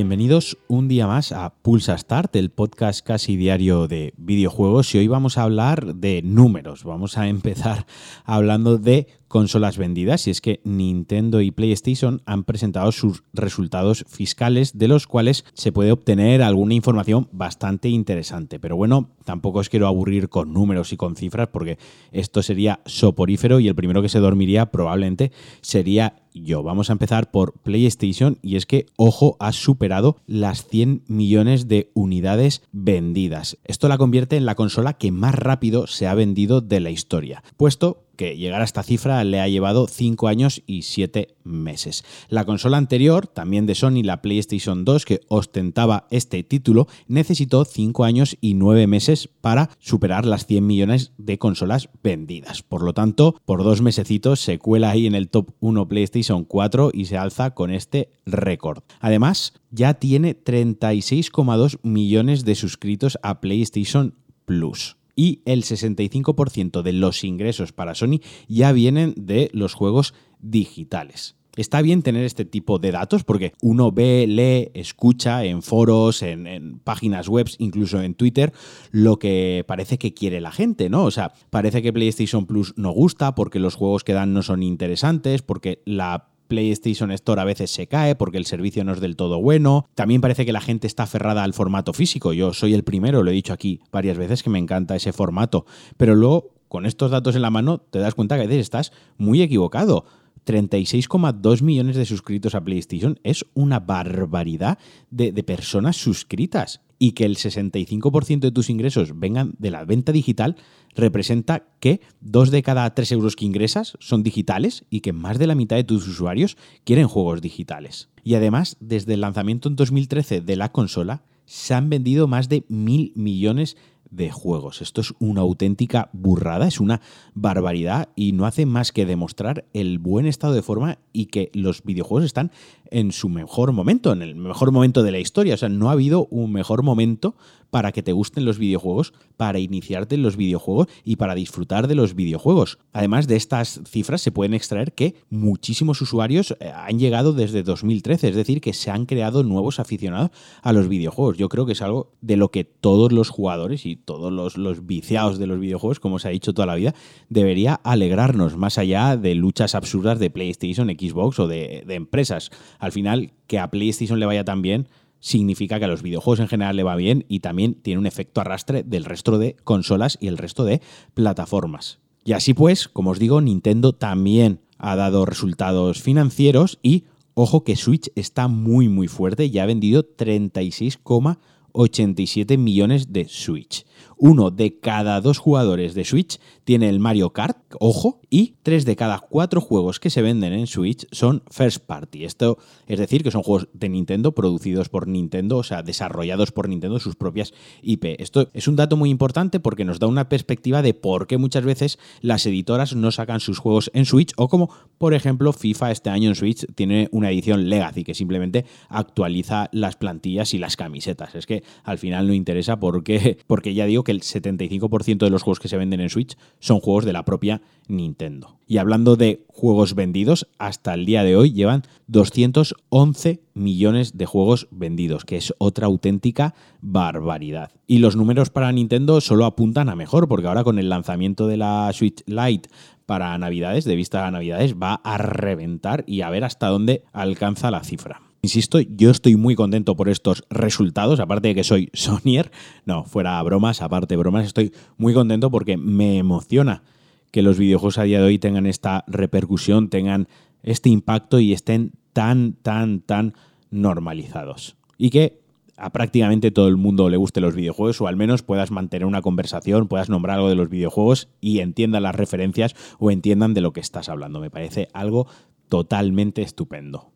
Bienvenidos un día más a Pulsa Start, el podcast casi diario de videojuegos y hoy vamos a hablar de números. Vamos a empezar hablando de consolas vendidas y es que Nintendo y PlayStation han presentado sus resultados fiscales de los cuales se puede obtener alguna información bastante interesante. Pero bueno, tampoco os quiero aburrir con números y con cifras porque esto sería soporífero y el primero que se dormiría probablemente sería yo. Vamos a empezar por PlayStation y es que, ojo, ha superado las 100 millones de unidades vendidas. Esto la convierte en la consola que más rápido se ha vendido de la historia, puesto que llegar a esta cifra le ha llevado 5 años y 7 meses. La consola anterior, también de Sony, la PlayStation 2, que ostentaba este título, necesitó 5 años y 9 meses para superar las 100 millones de consolas vendidas. Por lo tanto, por dos mesecitos se cuela ahí en el top 1 PlayStation 4 y se alza con este récord. Además, ya tiene 36,2 millones de suscritos a PlayStation Plus y el 65% de los ingresos para Sony ya vienen de los juegos digitales. Está bien tener este tipo de datos porque uno ve, lee, escucha en foros, en, páginas web, incluso en Twitter, lo que parece que quiere la gente, ¿no? O sea, parece que PlayStation Plus no gusta porque los juegos que dan no son interesantes, porque la PlayStation Store a veces se cae porque el servicio no es del todo bueno. También parece que la gente está aferrada al formato físico. Yo soy el primero, lo he dicho aquí varias veces que me encanta ese formato. Pero luego, con estos datos en la mano, te das cuenta que a veces estás muy equivocado. 36,2 millones de suscritos a PlayStation es una barbaridad de, de personas suscritas y que el 65% de tus ingresos vengan de la venta digital, representa que dos de cada tres euros que ingresas son digitales y que más de la mitad de tus usuarios quieren juegos digitales. Y además, desde el lanzamiento en 2013 de la consola, se han vendido más de mil millones de juegos. Esto es una auténtica burrada, es una barbaridad y no hace más que demostrar el buen estado de forma y que los videojuegos están en su mejor momento, en el mejor momento de la historia. O sea, no ha habido un mejor momento para que te gusten los videojuegos, para iniciarte en los videojuegos y para disfrutar de los videojuegos. Además de estas cifras se pueden extraer que muchísimos usuarios eh, han llegado desde 2013, es decir, que se han creado nuevos aficionados a los videojuegos. Yo creo que es algo de lo que todos los jugadores y todos los, viciados de los videojuegos, como se ha dicho toda la vida, debería alegrarnos, más allá de luchas absurdas de PlayStation, Xbox o de empresas al final que a PlayStation le vaya tan bien significa que a los videojuegos en general le va bien y también tiene un efecto arrastre del resto de consolas y el resto de plataformas. Y así pues, como os digo, Nintendo también ha dado resultados financieros y ojo que Switch está muy muy fuerte y ha vendido 36,87 millones de Switch uno de cada dos jugadores de Switch tiene el Mario Kart, ojo, y tres de cada cuatro juegos que se venden en Switch son first party. Esto es decir, que son juegos de Nintendo producidos por Nintendo, o sea, desarrollados por Nintendo, sus propias IP. Esto es un dato muy importante porque nos da una perspectiva de por qué muchas veces las editoras no sacan sus juegos en Switch o como, por ejemplo, FIFA este año en Switch tiene una edición Legacy que simplemente actualiza las plantillas y las camisetas. Es que al final no interesa porque, porque ya digo que el 75% de los juegos que se venden en Switch son juegos de la propia Nintendo. Y hablando de juegos vendidos, hasta el día de hoy llevan 211 millones de juegos vendidos, que es otra auténtica barbaridad. Y los números para Nintendo solo apuntan a mejor, porque ahora con el lanzamiento de la Switch Lite para Navidades, de vista a Navidades, va a reventar y a ver hasta dónde alcanza la cifra. Insisto, yo estoy muy contento por estos resultados, aparte de que soy Sonier, no, fuera bromas, aparte de bromas, estoy muy contento porque me emociona que los videojuegos a día de hoy tengan esta repercusión, tengan este impacto y estén tan, tan, tan normalizados. Y que a prácticamente todo el mundo le guste los videojuegos o al menos puedas mantener una conversación, puedas nombrar algo de los videojuegos y entiendan las referencias o entiendan de lo que estás hablando. Me parece algo totalmente estupendo.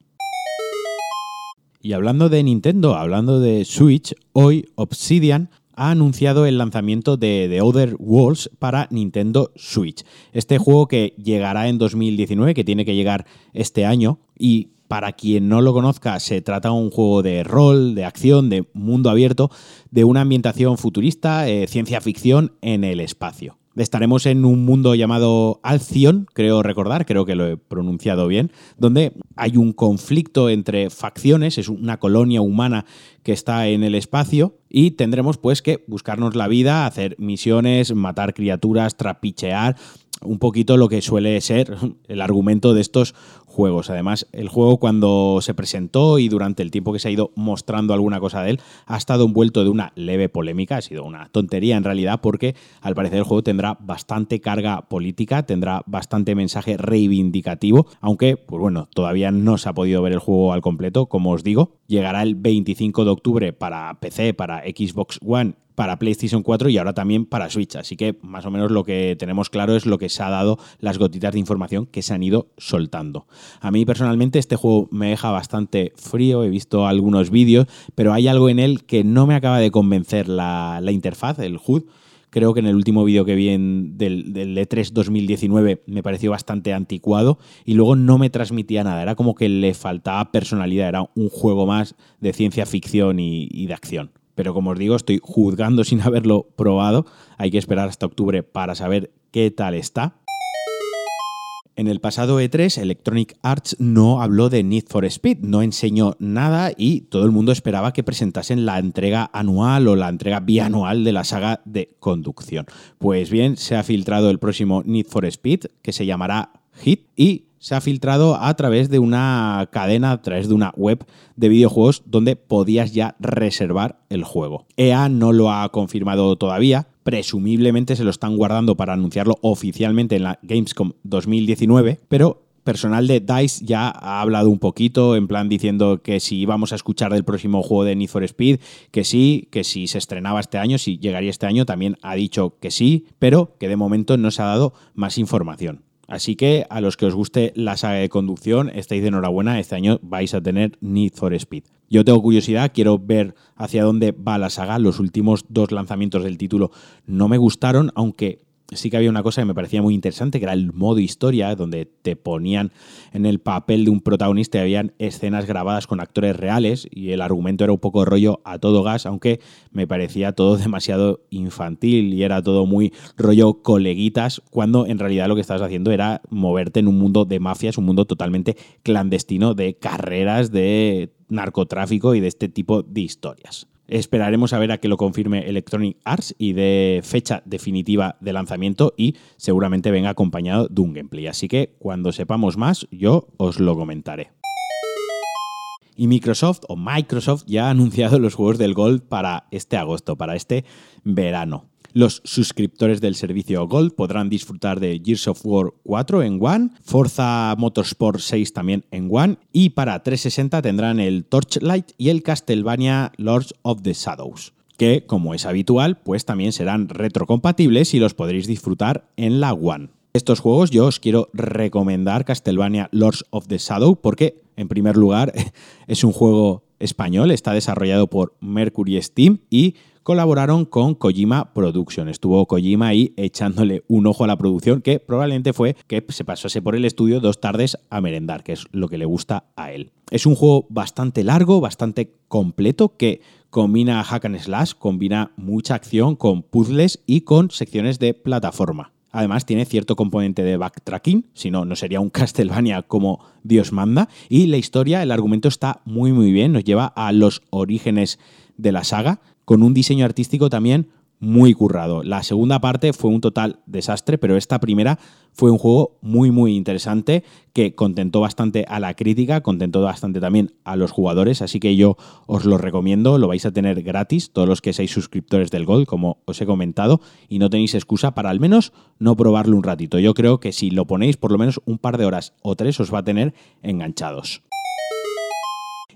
Y hablando de Nintendo, hablando de Switch, hoy Obsidian ha anunciado el lanzamiento de The Other Worlds para Nintendo Switch. Este juego que llegará en 2019, que tiene que llegar este año y para quien no lo conozca, se trata de un juego de rol, de acción, de mundo abierto, de una ambientación futurista, eh, ciencia ficción en el espacio. Estaremos en un mundo llamado Alcion, creo recordar, creo que lo he pronunciado bien, donde hay un conflicto entre facciones, es una colonia humana que está en el espacio y tendremos pues que buscarnos la vida, hacer misiones, matar criaturas, trapichear, un poquito lo que suele ser el argumento de estos juegos. Además, el juego cuando se presentó y durante el tiempo que se ha ido mostrando alguna cosa de él, ha estado envuelto de una leve polémica, ha sido una tontería en realidad, porque al parecer el juego tendrá bastante carga política, tendrá bastante mensaje reivindicativo, aunque, pues bueno, todavía no se ha podido ver el juego al completo, como os digo. Llegará el 25 de octubre para PC, para Xbox One para PlayStation 4 y ahora también para Switch. Así que más o menos lo que tenemos claro es lo que se ha dado, las gotitas de información que se han ido soltando. A mí personalmente este juego me deja bastante frío, he visto algunos vídeos, pero hay algo en él que no me acaba de convencer la, interfaz, el HUD. Creo que en el último vídeo que vi en, del, del, E3 2019 me pareció bastante anticuado y luego no me transmitía nada. Era como que le faltaba personalidad. Era un juego más de ciencia ficción y de acción. Pero como os digo, estoy juzgando sin haberlo probado. Hay que esperar hasta octubre para saber qué tal está. En el pasado E3, Electronic Arts no habló de Need for Speed, no enseñó nada y todo el mundo esperaba que presentasen la entrega anual o la entrega bianual de la saga de conducción. Pues bien, se ha filtrado el próximo Need for Speed, que se llamará Hit, y se ha filtrado a través de una cadena, a través de una web de videojuegos donde podías ya reservar el juego. EA no lo ha confirmado todavía, presumiblemente se lo están guardando para anunciarlo oficialmente en la Gamescom 2019, pero personal de DICE ya ha hablado un poquito, en plan diciendo que si íbamos a escuchar del próximo juego de Need for Speed, que sí, que si se estrenaba este año, si llegaría este año, también ha dicho que sí, pero que de momento no se ha dado más información. Así que a los que os guste la saga de conducción, estáis de enhorabuena, este año vais a tener Need for Speed. Yo tengo curiosidad, quiero ver hacia dónde va la saga. Los últimos dos lanzamientos del título no me gustaron, aunque sí que había una cosa que me parecía muy interesante, que era el modo historia, donde te ponían en el papel de un protagonista y habían escenas grabadas con actores reales y el argumento era un poco rollo a todo gas, aunque me parecía todo demasiado infantil y era todo muy rollo coleguitas, cuando en realidad lo que estabas haciendo era moverte en un mundo de mafias, un mundo totalmente clandestino de carreras, de narcotráfico y de este tipo de historias. Esperaremos a ver a que lo confirme Electronic Arts y de fecha definitiva de lanzamiento y seguramente venga acompañado de un gameplay. Así que cuando sepamos más, yo os lo comentaré. Y Microsoft o Microsoft ya ha anunciado los juegos del Gold para este agosto, para este verano. Los suscriptores del servicio Gold podrán disfrutar de Gears of War 4 en One, Forza Motorsport 6 también en One y para 360 tendrán el Torchlight y el Castlevania Lords of the Shadows que, como es habitual, pues también serán retrocompatibles y los podréis disfrutar en la One. Estos juegos yo os quiero recomendar Castlevania Lords of the Shadow porque, en primer lugar, es un juego español, está desarrollado por Mercury Steam y colaboraron con Kojima Production. Estuvo Kojima ahí echándole un ojo a la producción, que probablemente fue que se pasase por el estudio dos tardes a merendar, que es lo que le gusta a él. Es un juego bastante largo, bastante completo, que combina hack and slash, combina mucha acción con puzzles y con secciones de plataforma. Además, tiene cierto componente de backtracking, si no, no sería un Castlevania como Dios manda. Y la historia, el argumento está muy, muy bien, nos lleva a los orígenes de la saga, con un diseño artístico también muy currado. La segunda parte fue un total desastre, pero esta primera fue un juego muy muy interesante que contentó bastante a la crítica, contentó bastante también a los jugadores, así que yo os lo recomiendo, lo vais a tener gratis, todos los que seáis suscriptores del Gold, como os he comentado, y no tenéis excusa para al menos no probarlo un ratito. Yo creo que si lo ponéis por lo menos un par de horas o tres os va a tener enganchados.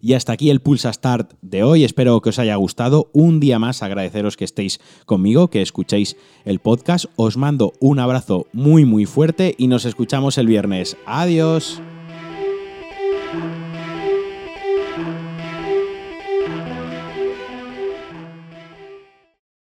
Y hasta aquí el Pulsa Start de hoy. Espero que os haya gustado. Un día más agradeceros que estéis conmigo, que escuchéis el podcast. Os mando un abrazo muy muy fuerte y nos escuchamos el viernes. Adiós.